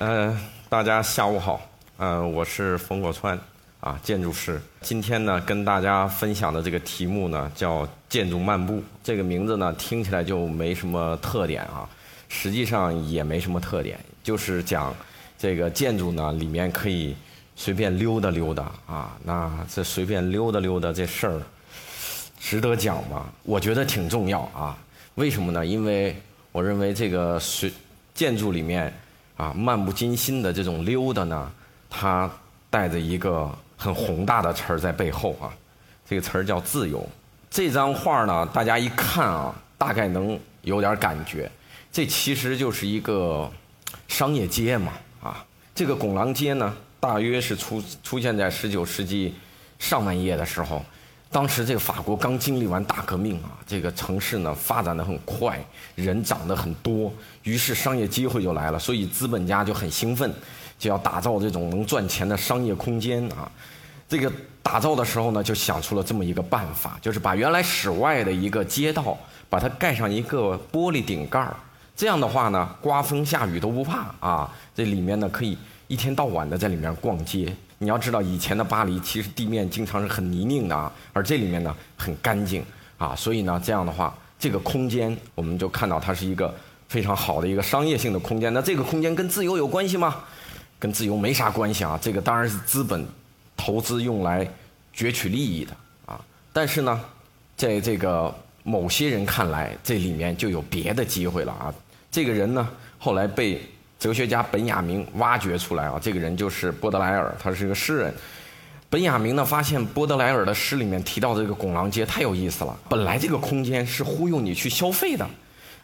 呃，大家下午好，呃，我是冯国川，啊，建筑师。今天呢，跟大家分享的这个题目呢，叫“建筑漫步”。这个名字呢，听起来就没什么特点啊，实际上也没什么特点，就是讲这个建筑呢，里面可以随便溜达溜达啊。那这随便溜达溜达这事儿，值得讲吗？我觉得挺重要啊。为什么呢？因为我认为这个随建筑里面。啊，漫不经心的这种溜达呢，它带着一个很宏大的词儿在背后啊，这个词儿叫自由。这张画呢，大家一看啊，大概能有点感觉，这其实就是一个商业街嘛啊。这个拱廊街呢，大约是出出现在十九世纪上半叶的时候。当时这个法国刚经历完大革命啊，这个城市呢发展的很快，人长得很多，于是商业机会就来了，所以资本家就很兴奋，就要打造这种能赚钱的商业空间啊。这个打造的时候呢，就想出了这么一个办法，就是把原来室外的一个街道，把它盖上一个玻璃顶盖儿，这样的话呢，刮风下雨都不怕啊。这里面呢可以一天到晚的在里面逛街。你要知道，以前的巴黎其实地面经常是很泥泞的啊，而这里面呢很干净啊，所以呢这样的话，这个空间我们就看到它是一个非常好的一个商业性的空间。那这个空间跟自由有关系吗？跟自由没啥关系啊，这个当然是资本投资用来攫取利益的啊。但是呢，在这个某些人看来，这里面就有别的机会了啊。这个人呢后来被。哲学家本雅明挖掘出来啊，这个人就是波德莱尔，他是一个诗人。本雅明呢发现波德莱尔的诗里面提到这个拱廊街太有意思了。本来这个空间是忽悠你去消费的，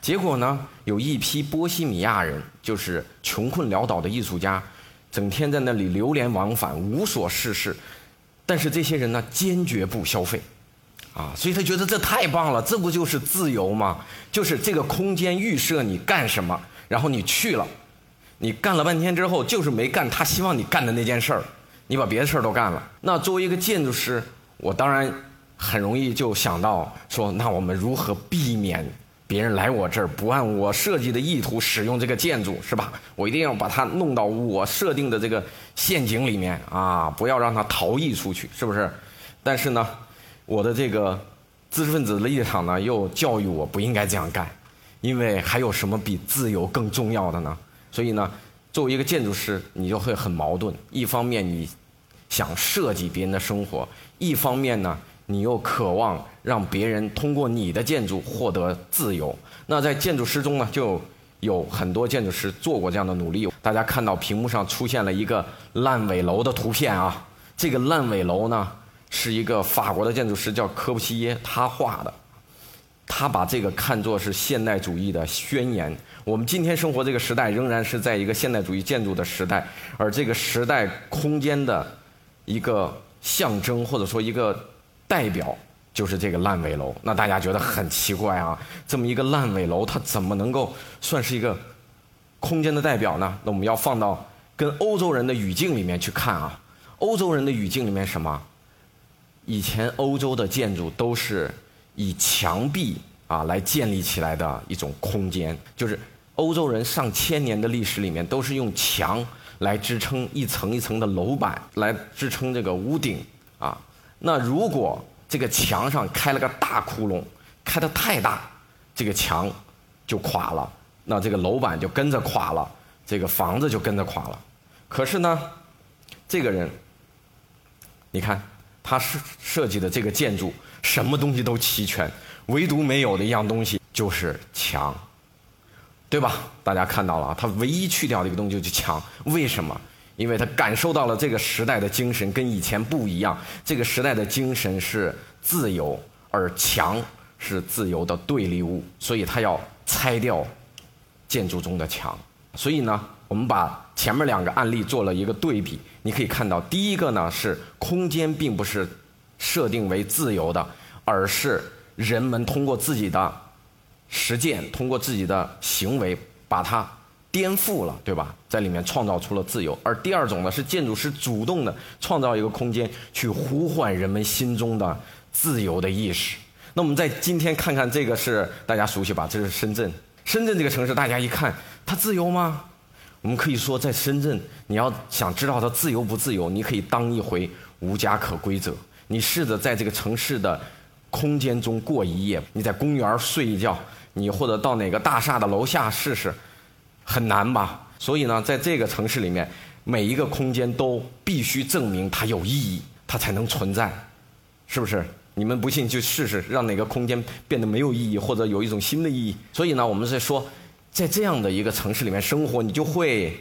结果呢有一批波西米亚人，就是穷困潦倒的艺术家，整天在那里流连往返，无所事事。但是这些人呢坚决不消费，啊，所以他觉得这太棒了，这不就是自由吗？就是这个空间预设你干什么，然后你去了。你干了半天之后，就是没干他希望你干的那件事儿，你把别的事儿都干了。那作为一个建筑师，我当然很容易就想到说，那我们如何避免别人来我这儿不按我设计的意图使用这个建筑，是吧？我一定要把它弄到我设定的这个陷阱里面啊，不要让它逃逸出去，是不是？但是呢，我的这个知识分子的立场呢，又教育我不应该这样干，因为还有什么比自由更重要的呢？所以呢，作为一个建筑师，你就会很矛盾。一方面你想设计别人的生活，一方面呢，你又渴望让别人通过你的建筑获得自由。那在建筑师中呢，就有很多建筑师做过这样的努力。大家看到屏幕上出现了一个烂尾楼的图片啊，这个烂尾楼呢，是一个法国的建筑师叫科布西耶他画的。他把这个看作是现代主义的宣言。我们今天生活这个时代仍然是在一个现代主义建筑的时代，而这个时代空间的一个象征或者说一个代表就是这个烂尾楼。那大家觉得很奇怪啊，这么一个烂尾楼，它怎么能够算是一个空间的代表呢？那我们要放到跟欧洲人的语境里面去看啊。欧洲人的语境里面什么？以前欧洲的建筑都是。以墙壁啊来建立起来的一种空间，就是欧洲人上千年的历史里面都是用墙来支撑一层一层的楼板，来支撑这个屋顶啊。那如果这个墙上开了个大窟窿，开的太大，这个墙就垮了，那这个楼板就跟着垮了，这个房子就跟着垮了。可是呢，这个人，你看他设设计的这个建筑。什么东西都齐全，唯独没有的一样东西就是墙，对吧？大家看到了，他唯一去掉的一个东西就是墙。为什么？因为他感受到了这个时代的精神跟以前不一样。这个时代的精神是自由，而墙是自由的对立物，所以他要拆掉建筑中的墙。所以呢，我们把前面两个案例做了一个对比，你可以看到，第一个呢是空间并不是。设定为自由的，而是人们通过自己的实践，通过自己的行为，把它颠覆了，对吧？在里面创造出了自由。而第二种呢，是建筑师主动的创造一个空间，去呼唤人们心中的自由的意识。那我们在今天看看这个是大家熟悉吧？这是深圳。深圳这个城市，大家一看，它自由吗？我们可以说，在深圳，你要想知道它自由不自由，你可以当一回无家可归者。你试着在这个城市的空间中过一夜，你在公园睡一觉，你或者到哪个大厦的楼下试试，很难吧？所以呢，在这个城市里面，每一个空间都必须证明它有意义，它才能存在，是不是？你们不信就试试，让哪个空间变得没有意义，或者有一种新的意义。所以呢，我们在说，在这样的一个城市里面生活，你就会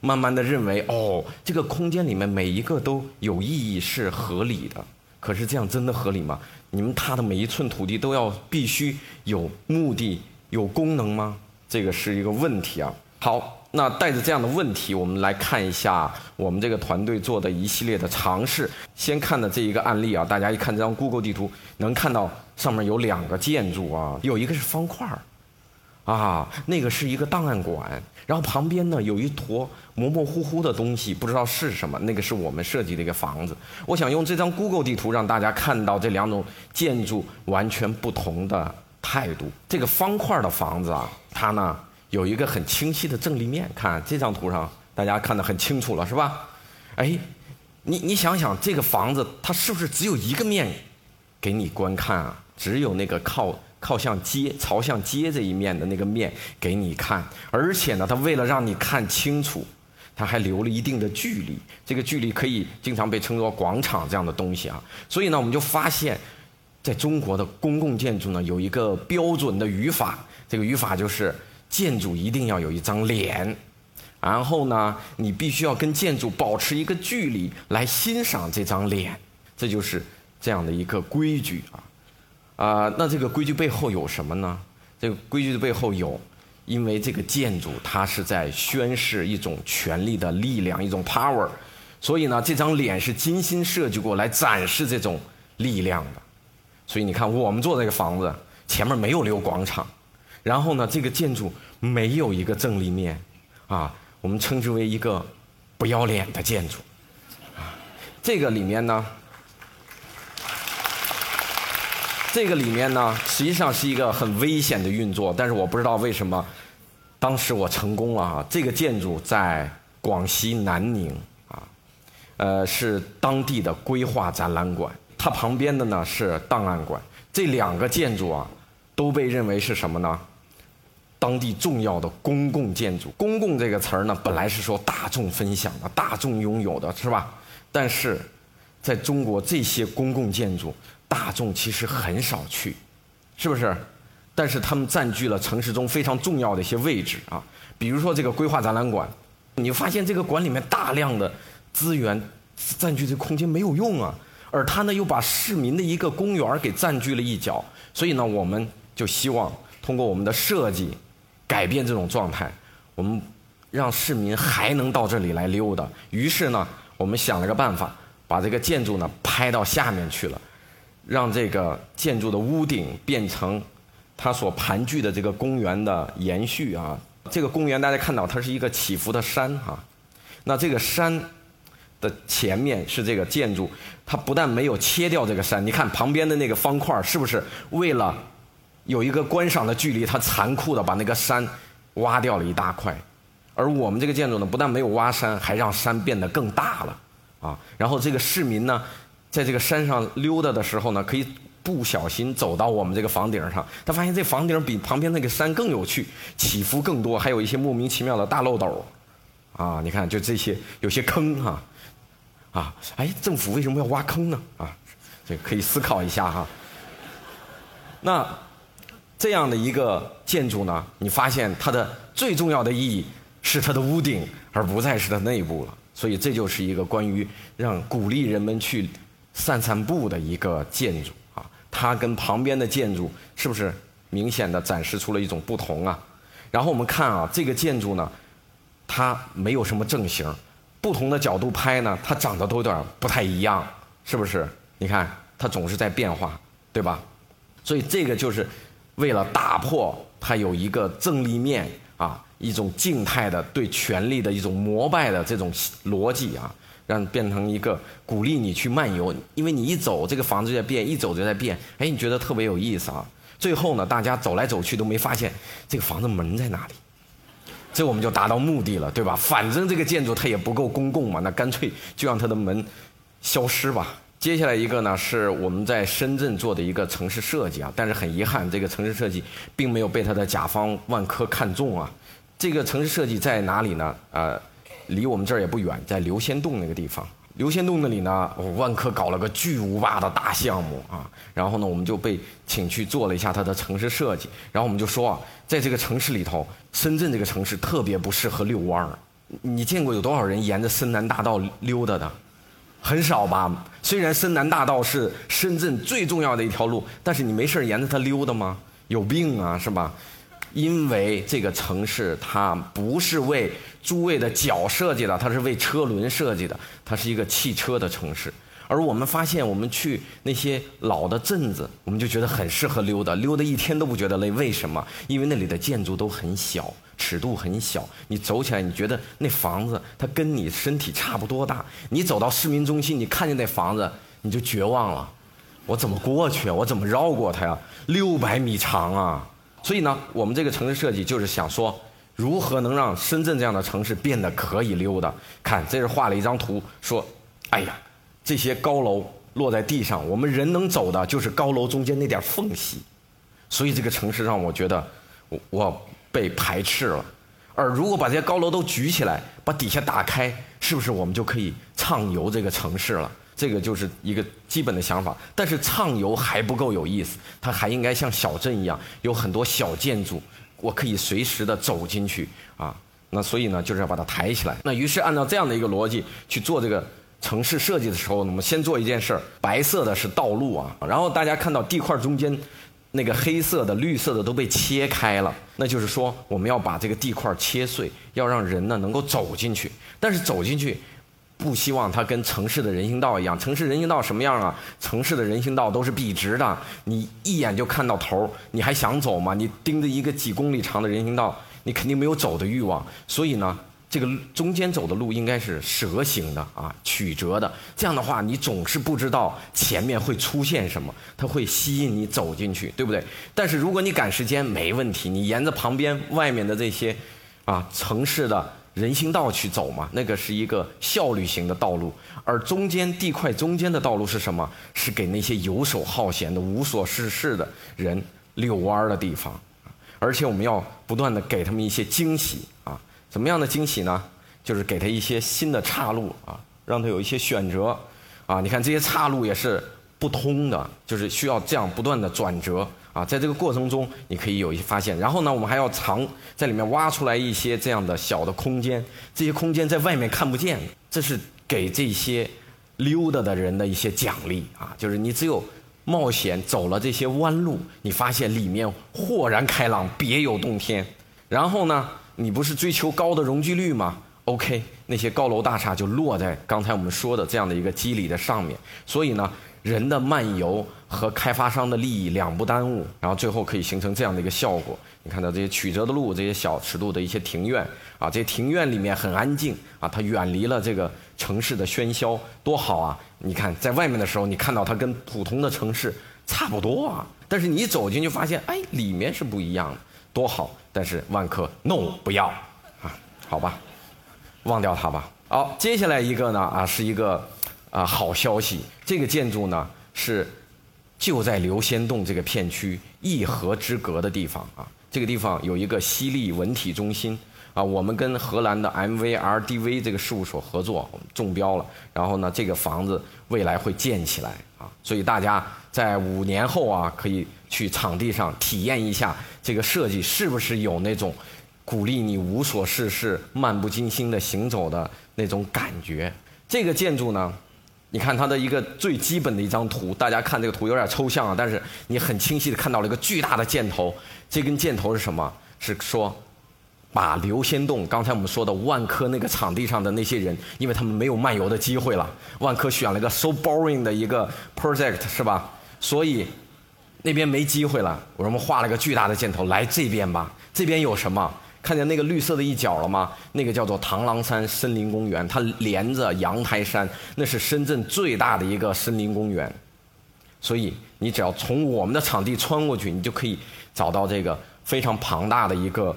慢慢的认为，哦，这个空间里面每一个都有意义，是合理的。可是这样真的合理吗？你们踏的每一寸土地都要必须有目的、有功能吗？这个是一个问题啊。好。那带着这样的问题，我们来看一下我们这个团队做的一系列的尝试。先看的这一个案例啊，大家一看这张 Google 地图，能看到上面有两个建筑啊，有一个是方块儿，啊，那个是一个档案馆，然后旁边呢有一坨模模糊糊的东西，不知道是什么，那个是我们设计的一个房子。我想用这张 Google 地图让大家看到这两种建筑完全不同的态度。这个方块的房子啊，它呢。有一个很清晰的正立面，看这张图上，大家看得很清楚了，是吧？哎，你你想想，这个房子它是不是只有一个面给你观看啊？只有那个靠靠向街、朝向街这一面的那个面给你看，而且呢，它为了让你看清楚，它还留了一定的距离，这个距离可以经常被称作广场这样的东西啊。所以呢，我们就发现，在中国的公共建筑呢，有一个标准的语法，这个语法就是。建筑一定要有一张脸，然后呢，你必须要跟建筑保持一个距离来欣赏这张脸，这就是这样的一个规矩啊。啊，那这个规矩背后有什么呢？这个规矩的背后有，因为这个建筑它是在宣示一种权力的力量，一种 power，所以呢，这张脸是精心设计过来展示这种力量的。所以你看，我们做这个房子前面没有留广场。然后呢，这个建筑没有一个正立面，啊，我们称之为一个不要脸的建筑，啊，这个里面呢，这个里面呢，实际上是一个很危险的运作，但是我不知道为什么，当时我成功了啊！这个建筑在广西南宁啊，呃，是当地的规划展览馆，它旁边的呢是档案馆，这两个建筑啊。都被认为是什么呢？当地重要的公共建筑。公共这个词儿呢，本来是说大众分享的、大众拥有的，是吧？但是，在中国这些公共建筑，大众其实很少去，是不是？但是他们占据了城市中非常重要的一些位置啊。比如说这个规划展览馆，你发现这个馆里面大量的资源占据这空间没有用啊，而他呢又把市民的一个公园给占据了一角，所以呢我们。就希望通过我们的设计改变这种状态，我们让市民还能到这里来溜达。于是呢，我们想了个办法，把这个建筑呢拍到下面去了，让这个建筑的屋顶变成它所盘踞的这个公园的延续啊。这个公园大家看到它是一个起伏的山哈，那这个山的前面是这个建筑，它不但没有切掉这个山，你看旁边的那个方块是不是为了？有一个观赏的距离，它残酷的把那个山挖掉了一大块，而我们这个建筑呢，不但没有挖山，还让山变得更大了，啊，然后这个市民呢，在这个山上溜达的时候呢，可以不小心走到我们这个房顶上，他发现这房顶比旁边那个山更有趣，起伏更多，还有一些莫名其妙的大漏斗，啊，你看就这些有些坑哈，啊，哎，政府为什么要挖坑呢？啊，这可以思考一下哈，那。这样的一个建筑呢，你发现它的最重要的意义是它的屋顶，而不再是它内部了。所以这就是一个关于让鼓励人们去散散步的一个建筑啊。它跟旁边的建筑是不是明显的展示出了一种不同啊？然后我们看啊，这个建筑呢，它没有什么正形，不同的角度拍呢，它长得都有点不太一样，是不是？你看它总是在变化，对吧？所以这个就是。为了打破它有一个正立面啊，一种静态的对权力的一种膜拜的这种逻辑啊，让变成一个鼓励你去漫游，因为你一走这个房子就在变，一走就在变，哎，你觉得特别有意思啊。最后呢，大家走来走去都没发现这个房子门在哪里，这我们就达到目的了，对吧？反正这个建筑它也不够公共嘛，那干脆就让它的门消失吧。接下来一个呢，是我们在深圳做的一个城市设计啊，但是很遗憾，这个城市设计并没有被它的甲方万科看中啊。这个城市设计在哪里呢？呃，离我们这儿也不远，在刘仙洞那个地方。刘仙洞那里呢，万科搞了个巨无霸的大项目啊，然后呢，我们就被请去做了一下它的城市设计。然后我们就说啊，在这个城市里头，深圳这个城市特别不适合遛弯儿。你见过有多少人沿着深南大道溜达的？很少吧？虽然深南大道是深圳最重要的一条路，但是你没事沿着它溜达吗？有病啊，是吧？因为这个城市它不是为诸位的脚设计的，它是为车轮设计的，它是一个汽车的城市。而我们发现，我们去那些老的镇子，我们就觉得很适合溜达，溜达一天都不觉得累。为什么？因为那里的建筑都很小，尺度很小，你走起来，你觉得那房子它跟你身体差不多大。你走到市民中心，你看见那房子，你就绝望了。我怎么过去啊？我怎么绕过它呀？六百米长啊！所以呢，我们这个城市设计就是想说，如何能让深圳这样的城市变得可以溜达？看，这是画了一张图，说，哎呀。这些高楼落在地上，我们人能走的就是高楼中间那点缝隙，所以这个城市让我觉得我我被排斥了。而如果把这些高楼都举起来，把底下打开，是不是我们就可以畅游这个城市了？这个就是一个基本的想法。但是畅游还不够有意思，它还应该像小镇一样，有很多小建筑，我可以随时的走进去啊。那所以呢，就是要把它抬起来。那于是按照这样的一个逻辑去做这个。城市设计的时候，我们先做一件事儿，白色的是道路啊，然后大家看到地块中间那个黑色的、绿色的都被切开了，那就是说我们要把这个地块切碎，要让人呢能够走进去。但是走进去，不希望它跟城市的人行道一样。城市人行道什么样啊？城市的人行道都是笔直的，你一眼就看到头，你还想走吗？你盯着一个几公里长的人行道，你肯定没有走的欲望。所以呢。这个中间走的路应该是蛇形的啊，曲折的。这样的话，你总是不知道前面会出现什么，它会吸引你走进去，对不对？但是如果你赶时间，没问题，你沿着旁边外面的这些啊城市的人行道去走嘛，那个是一个效率型的道路。而中间地块中间的道路是什么？是给那些游手好闲的、无所事事的人遛弯儿的地方。而且我们要不断的给他们一些惊喜啊。怎么样的惊喜呢？就是给他一些新的岔路啊，让他有一些选择啊。你看这些岔路也是不通的，就是需要这样不断的转折啊。在这个过程中，你可以有一些发现。然后呢，我们还要藏在里面挖出来一些这样的小的空间，这些空间在外面看不见，这是给这些溜达的人的一些奖励啊。就是你只有冒险走了这些弯路，你发现里面豁然开朗，别有洞天。然后呢？你不是追求高的容积率吗？OK，那些高楼大厦就落在刚才我们说的这样的一个机理的上面。所以呢，人的漫游和开发商的利益两不耽误，然后最后可以形成这样的一个效果。你看到这些曲折的路，这些小尺度的一些庭院啊，这些庭院里面很安静啊，它远离了这个城市的喧嚣，多好啊！你看在外面的时候，你看到它跟普通的城市差不多啊，但是你走进去发现，哎，里面是不一样的。多好，但是万科 no 不要啊，好吧，忘掉它吧。好，接下来一个呢啊，是一个啊好消息，这个建筑呢是就在刘仙洞这个片区一河之隔的地方啊，这个地方有一个西丽文体中心啊，我们跟荷兰的 MVRDV 这个事务所合作中标了，然后呢，这个房子未来会建起来啊，所以大家在五年后啊可以。去场地上体验一下这个设计是不是有那种鼓励你无所事事、漫不经心的行走的那种感觉？这个建筑呢，你看它的一个最基本的一张图，大家看这个图有点抽象啊，但是你很清晰的看到了一个巨大的箭头。这根箭头是什么？是说把刘仙洞刚才我们说的万科那个场地上的那些人，因为他们没有漫游的机会了，万科选了一个 so boring 的一个 project 是吧？所以。那边没机会了，我们画了个巨大的箭头，来这边吧。这边有什么？看见那个绿色的一角了吗？那个叫做螳螂山森林公园，它连着阳台山，那是深圳最大的一个森林公园。所以你只要从我们的场地穿过去，你就可以找到这个非常庞大的一个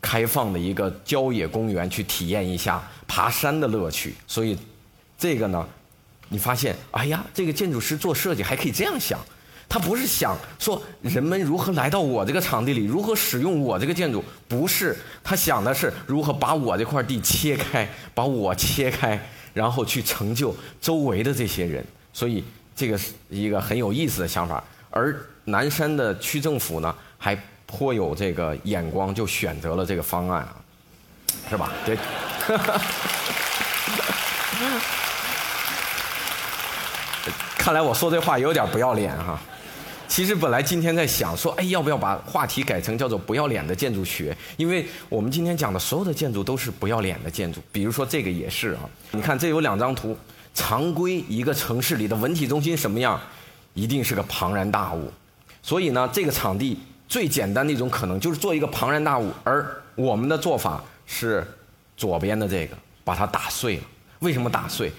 开放的一个郊野公园去体验一下爬山的乐趣。所以，这个呢，你发现，哎呀，这个建筑师做设计还可以这样想。他不是想说人们如何来到我这个场地里，如何使用我这个建筑，不是他想的是如何把我这块地切开，把我切开，然后去成就周围的这些人。所以这个是一个很有意思的想法。而南山的区政府呢，还颇有这个眼光，就选择了这个方案啊，是吧？对。看来我说这话有点不要脸哈。其实本来今天在想说，哎，要不要把话题改成叫做“不要脸的建筑学”？因为我们今天讲的所有的建筑都是不要脸的建筑。比如说这个也是啊，你看这有两张图，常规一个城市里的文体中心什么样，一定是个庞然大物。所以呢，这个场地最简单的一种可能就是做一个庞然大物，而我们的做法是左边的这个把它打碎了。为什么打碎？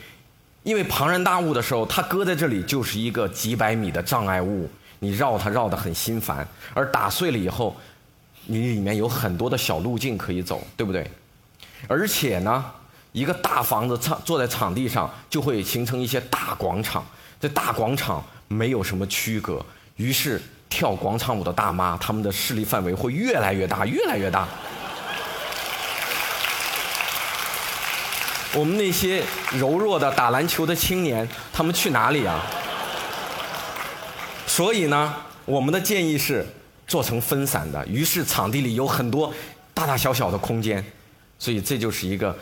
因为庞然大物的时候，它搁在这里就是一个几百米的障碍物。你绕它绕得很心烦，而打碎了以后，你里面有很多的小路径可以走，对不对？而且呢，一个大房子场坐在场地上，就会形成一些大广场。这大广场没有什么区隔，于是跳广场舞的大妈，他们的势力范围会越来越大，越来越大。我们那些柔弱的打篮球的青年，他们去哪里啊？所以呢，我们的建议是做成分散的，于是场地里有很多大大小小的空间，所以这就是一个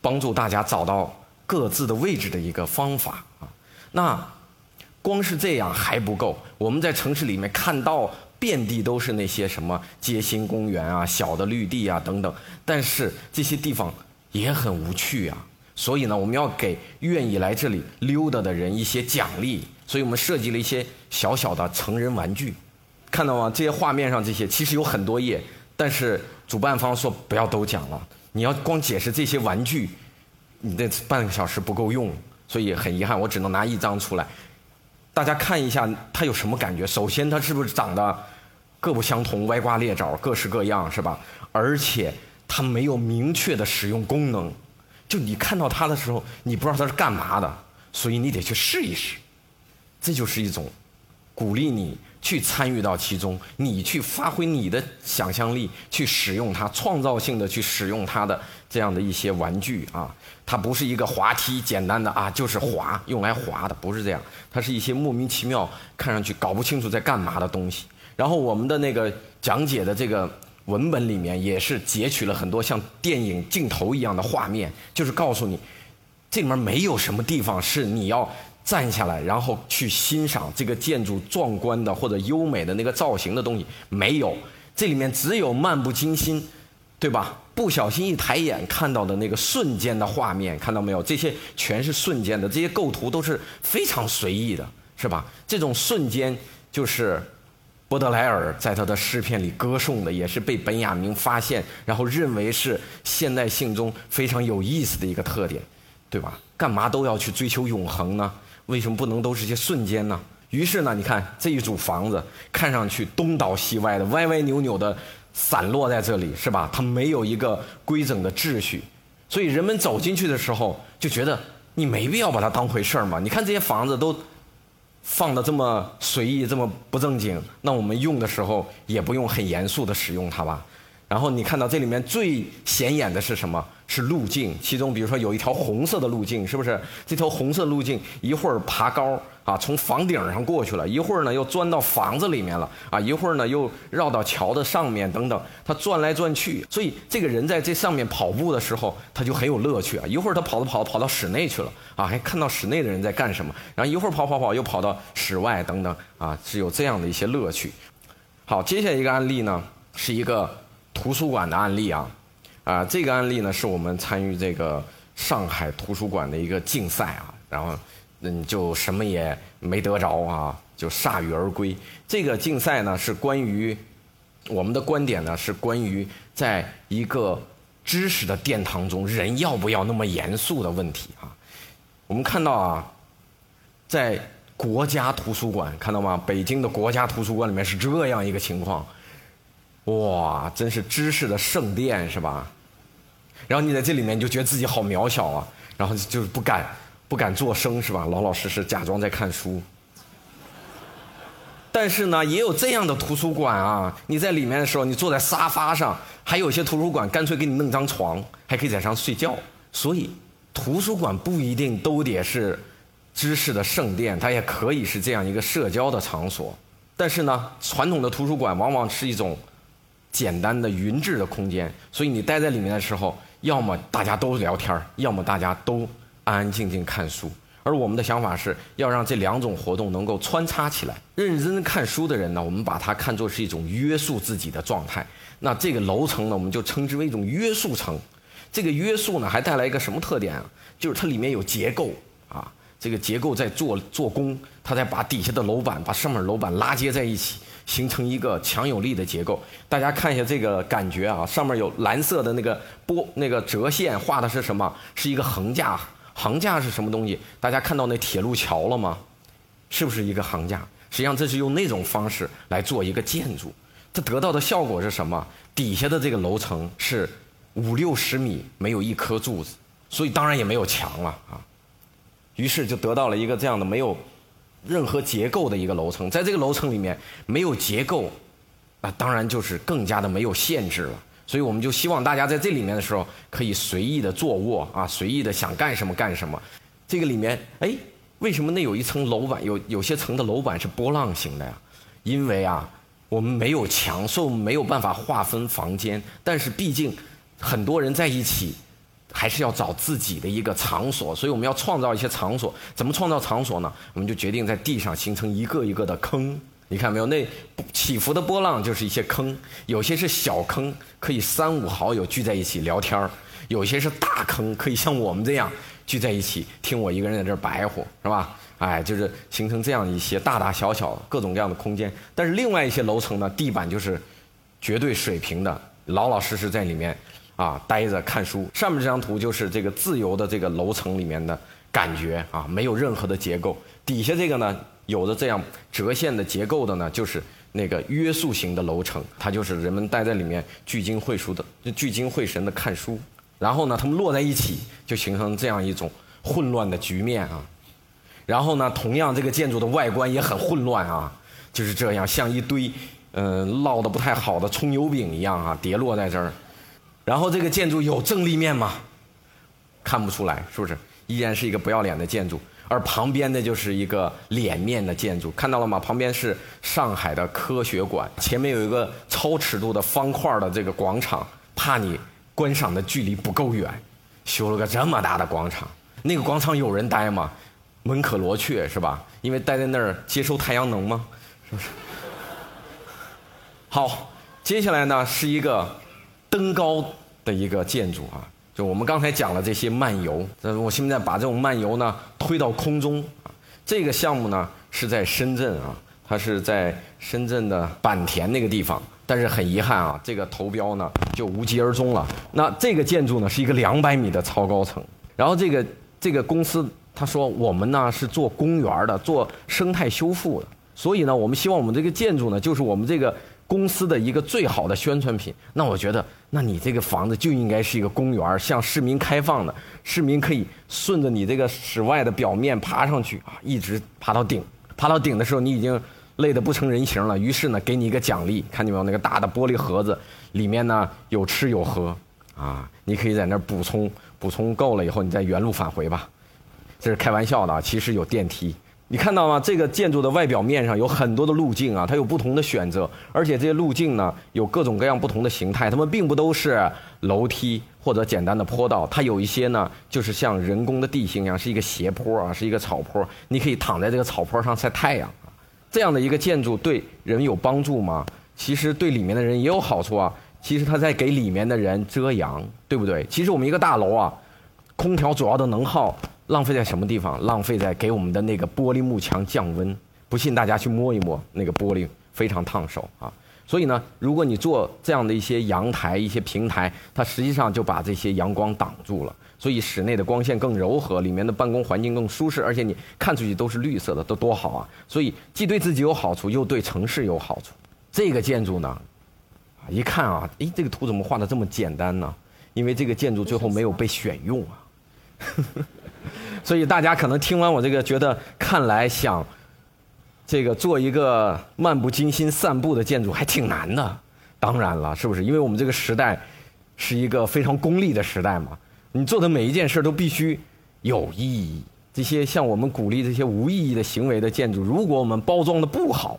帮助大家找到各自的位置的一个方法啊。那光是这样还不够，我们在城市里面看到遍地都是那些什么街心公园啊、小的绿地啊等等，但是这些地方也很无趣啊。所以呢，我们要给愿意来这里溜达的人一些奖励。所以我们设计了一些小小的成人玩具，看到吗？这些画面上这些其实有很多页，但是主办方说不要都讲了。你要光解释这些玩具，你这半个小时不够用，所以很遗憾，我只能拿一张出来，大家看一下它有什么感觉。首先，它是不是长得各不相同、歪瓜裂枣、各式各样，是吧？而且它没有明确的使用功能，就你看到它的时候，你不知道它是干嘛的，所以你得去试一试。这就是一种鼓励你去参与到其中，你去发挥你的想象力，去使用它，创造性的去使用它的这样的一些玩具啊。它不是一个滑梯，简单的啊，就是滑，用来滑的，不是这样。它是一些莫名其妙、看上去搞不清楚在干嘛的东西。然后我们的那个讲解的这个文本里面也是截取了很多像电影镜头一样的画面，就是告诉你，这里面没有什么地方是你要。站下来，然后去欣赏这个建筑壮观的或者优美的那个造型的东西，没有，这里面只有漫不经心，对吧？不小心一抬眼看到的那个瞬间的画面，看到没有？这些全是瞬间的，这些构图都是非常随意的，是吧？这种瞬间就是波德莱尔在他的诗篇里歌颂的，也是被本雅明发现，然后认为是现代性中非常有意思的一个特点，对吧？干嘛都要去追求永恒呢？为什么不能都是些瞬间呢？于是呢，你看这一组房子看上去东倒西歪的、歪歪扭扭的散落在这里，是吧？它没有一个规整的秩序，所以人们走进去的时候就觉得你没必要把它当回事儿嘛。你看这些房子都放的这么随意、这么不正经，那我们用的时候也不用很严肃的使用它吧。然后你看到这里面最显眼的是什么？是路径。其中，比如说有一条红色的路径，是不是？这条红色路径一会儿爬高啊，从房顶上过去了；一会儿呢，又钻到房子里面了啊；一会儿呢，又绕到桥的上面等等。他转来转去，所以这个人在这上面跑步的时候，他就很有乐趣啊。一会儿他跑着跑着跑到室内去了啊，还看到室内的人在干什么。然后一会儿跑跑跑又跑到室外等等啊，是有这样的一些乐趣。好，接下来一个案例呢，是一个。图书馆的案例啊，啊，这个案例呢是我们参与这个上海图书馆的一个竞赛啊，然后嗯就什么也没得着啊，就铩羽而归。这个竞赛呢是关于我们的观点呢是关于在一个知识的殿堂中，人要不要那么严肃的问题啊。我们看到啊，在国家图书馆看到吗？北京的国家图书馆里面是这样一个情况。哇，真是知识的圣殿是吧？然后你在这里面就觉得自己好渺小啊，然后就是不敢不敢作声是吧？老老实实假装在看书。但是呢，也有这样的图书馆啊，你在里面的时候，你坐在沙发上，还有些图书馆干脆给你弄张床，还可以在上睡觉。所以，图书馆不一定都得是知识的圣殿，它也可以是这样一个社交的场所。但是呢，传统的图书馆往往是一种简单的云质的空间，所以你待在里面的时候，要么大家都聊天要么大家都安安静静看书。而我们的想法是要让这两种活动能够穿插起来。认真看书的人呢，我们把它看作是一种约束自己的状态。那这个楼层呢，我们就称之为一种约束层。这个约束呢，还带来一个什么特点啊？就是它里面有结构啊，这个结构在做做工，它在把底下的楼板、把上面楼板拉接在一起。形成一个强有力的结构，大家看一下这个感觉啊，上面有蓝色的那个波那个折线画的是什么？是一个横架，横架是什么东西？大家看到那铁路桥了吗？是不是一个横架？实际上这是用那种方式来做一个建筑，它得到的效果是什么？底下的这个楼层是五六十米没有一颗柱子，所以当然也没有墙了啊，于是就得到了一个这样的没有。任何结构的一个楼层，在这个楼层里面没有结构，啊，当然就是更加的没有限制了。所以我们就希望大家在这里面的时候可以随意的坐卧啊，随意的想干什么干什么。这个里面，哎，为什么那有一层楼板，有有些层的楼板是波浪形的呀？因为啊，我们没有墙，所以我们没有办法划分房间。但是毕竟很多人在一起。还是要找自己的一个场所，所以我们要创造一些场所。怎么创造场所呢？我们就决定在地上形成一个一个的坑。你看没有？那起伏的波浪就是一些坑，有些是小坑，可以三五好友聚在一起聊天儿；有些是大坑，可以像我们这样聚在一起听我一个人在这儿白活，是吧？哎，就是形成这样一些大大小小各种各样的空间。但是另外一些楼层呢，地板就是绝对水平的，老老实实在里面。啊，待着看书。上面这张图就是这个自由的这个楼层里面的感觉啊，没有任何的结构。底下这个呢，有着这样折线的结构的呢，就是那个约束型的楼层，它就是人们待在里面聚精会神的、聚精会神的看书。然后呢，他们摞在一起，就形成这样一种混乱的局面啊。然后呢，同样这个建筑的外观也很混乱啊，就是这样，像一堆嗯烙的不太好的葱油饼一样啊，叠落在这儿。然后这个建筑有正立面吗？看不出来，是不是？依然是一个不要脸的建筑。而旁边的就是一个脸面的建筑，看到了吗？旁边是上海的科学馆，前面有一个超尺度的方块的这个广场，怕你观赏的距离不够远，修了个这么大的广场。那个广场有人待吗？门可罗雀，是吧？因为待在那儿接收太阳能吗？是不是？好，接下来呢是一个。登高的一个建筑啊，就我们刚才讲了这些漫游，那我现在把这种漫游呢推到空中啊。这个项目呢是在深圳啊，它是在深圳的坂田那个地方，但是很遗憾啊，这个投标呢就无疾而终了。那这个建筑呢是一个两百米的超高层，然后这个这个公司他说我们呢是做公园的，做生态修复的，所以呢我们希望我们这个建筑呢就是我们这个。公司的一个最好的宣传品，那我觉得，那你这个房子就应该是一个公园，向市民开放的，市民可以顺着你这个室外的表面爬上去啊，一直爬到顶。爬到顶的时候，你已经累得不成人形了，于是呢，给你一个奖励，看见没有？那个大的玻璃盒子，里面呢有吃有喝，啊，你可以在那儿补充，补充够了以后，你再原路返回吧。这是开玩笑的啊，其实有电梯。你看到吗？这个建筑的外表面上有很多的路径啊，它有不同的选择，而且这些路径呢有各种各样不同的形态，它们并不都是楼梯或者简单的坡道，它有一些呢就是像人工的地形一样，是一个斜坡啊，是一个草坡，你可以躺在这个草坡上晒太阳啊。这样的一个建筑对人有帮助吗？其实对里面的人也有好处啊。其实它在给里面的人遮阳，对不对？其实我们一个大楼啊，空调主要的能耗。浪费在什么地方？浪费在给我们的那个玻璃幕墙降温。不信大家去摸一摸那个玻璃，非常烫手啊。所以呢，如果你做这样的一些阳台、一些平台，它实际上就把这些阳光挡住了，所以室内的光线更柔和，里面的办公环境更舒适，而且你看出去都是绿色的，都多好啊！所以既对自己有好处，又对城市有好处。这个建筑呢，一看啊，诶，这个图怎么画的这么简单呢？因为这个建筑最后没有被选用啊。所以大家可能听完我这个，觉得看来想这个做一个漫不经心散步的建筑还挺难的。当然了，是不是？因为我们这个时代是一个非常功利的时代嘛。你做的每一件事都必须有意义。这些像我们鼓励这些无意义的行为的建筑，如果我们包装的不好，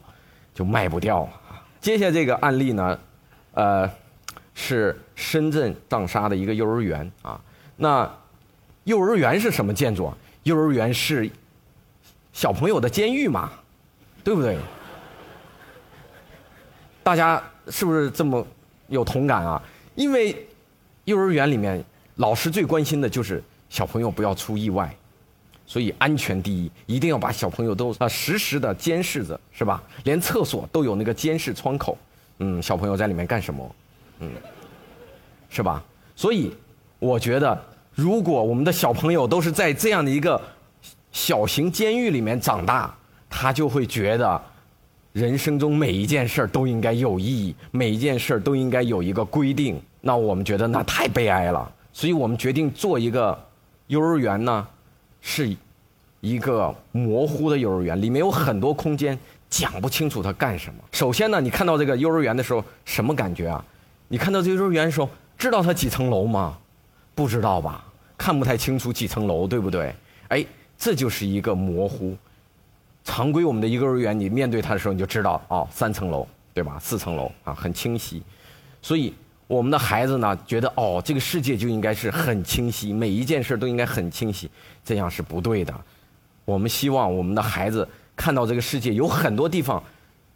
就卖不掉啊。接下来这个案例呢，呃，是深圳长沙的一个幼儿园啊。那幼儿园是什么建筑啊？幼儿园是小朋友的监狱嘛，对不对？大家是不是这么有同感啊？因为幼儿园里面老师最关心的就是小朋友不要出意外，所以安全第一，一定要把小朋友都啊实时的监视着，是吧？连厕所都有那个监视窗口，嗯，小朋友在里面干什么，嗯，是吧？所以我觉得。如果我们的小朋友都是在这样的一个小型监狱里面长大，他就会觉得人生中每一件事都应该有意义，每一件事都应该有一个规定。那我们觉得那太悲哀了，所以我们决定做一个幼儿园呢，是一个模糊的幼儿园，里面有很多空间，讲不清楚它干什么。首先呢，你看到这个幼儿园的时候，什么感觉啊？你看到这幼儿园的时候，知道它几层楼吗？不知道吧？看不太清楚几层楼，对不对？哎，这就是一个模糊。常规我们的幼儿园，你面对它的时候，你就知道哦，三层楼，对吧？四层楼啊，很清晰。所以我们的孩子呢，觉得哦，这个世界就应该是很清晰，每一件事都应该很清晰，这样是不对的。我们希望我们的孩子看到这个世界有很多地方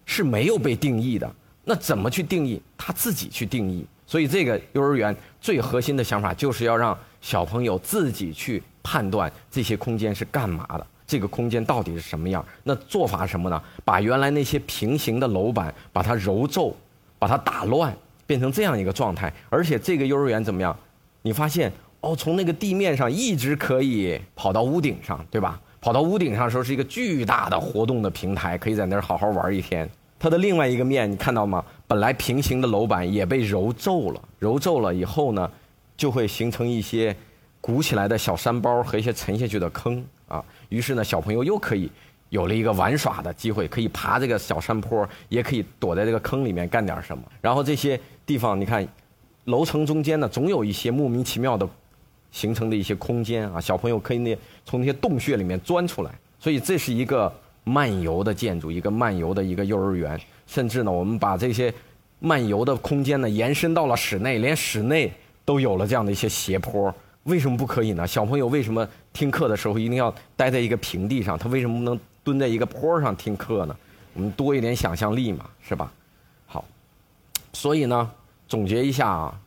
是没有被定义的，那怎么去定义？他自己去定义。所以，这个幼儿园最核心的想法就是要让小朋友自己去判断这些空间是干嘛的，这个空间到底是什么样。那做法什么呢？把原来那些平行的楼板把它揉皱，把它打乱，变成这样一个状态。而且，这个幼儿园怎么样？你发现哦，从那个地面上一直可以跑到屋顶上，对吧？跑到屋顶上的时候是一个巨大的活动的平台，可以在那儿好好玩一天。它的另外一个面，你看到吗？本来平行的楼板也被揉皱了，揉皱了以后呢，就会形成一些鼓起来的小山包和一些沉下去的坑啊。于是呢，小朋友又可以有了一个玩耍的机会，可以爬这个小山坡，也可以躲在这个坑里面干点什么。然后这些地方，你看，楼层中间呢，总有一些莫名其妙的形成的一些空间啊，小朋友可以那从那些洞穴里面钻出来。所以这是一个。漫游的建筑，一个漫游的一个幼儿园，甚至呢，我们把这些漫游的空间呢延伸到了室内，连室内都有了这样的一些斜坡。为什么不可以呢？小朋友为什么听课的时候一定要待在一个平地上？他为什么不能蹲在一个坡上听课呢？我们多一点想象力嘛，是吧？好，所以呢，总结一下啊，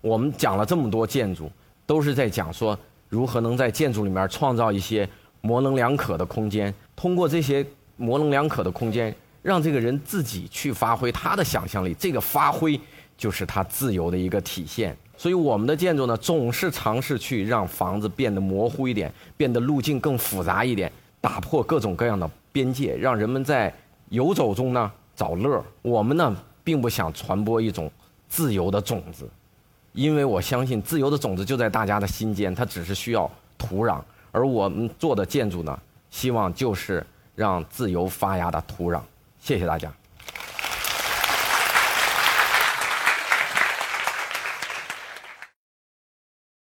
我们讲了这么多建筑，都是在讲说如何能在建筑里面创造一些模棱两可的空间。通过这些模棱两可的空间，让这个人自己去发挥他的想象力，这个发挥就是他自由的一个体现。所以我们的建筑呢，总是尝试去让房子变得模糊一点，变得路径更复杂一点，打破各种各样的边界，让人们在游走中呢找乐。我们呢，并不想传播一种自由的种子，因为我相信自由的种子就在大家的心间，它只是需要土壤。而我们做的建筑呢？希望就是让自由发芽的土壤。谢谢大家。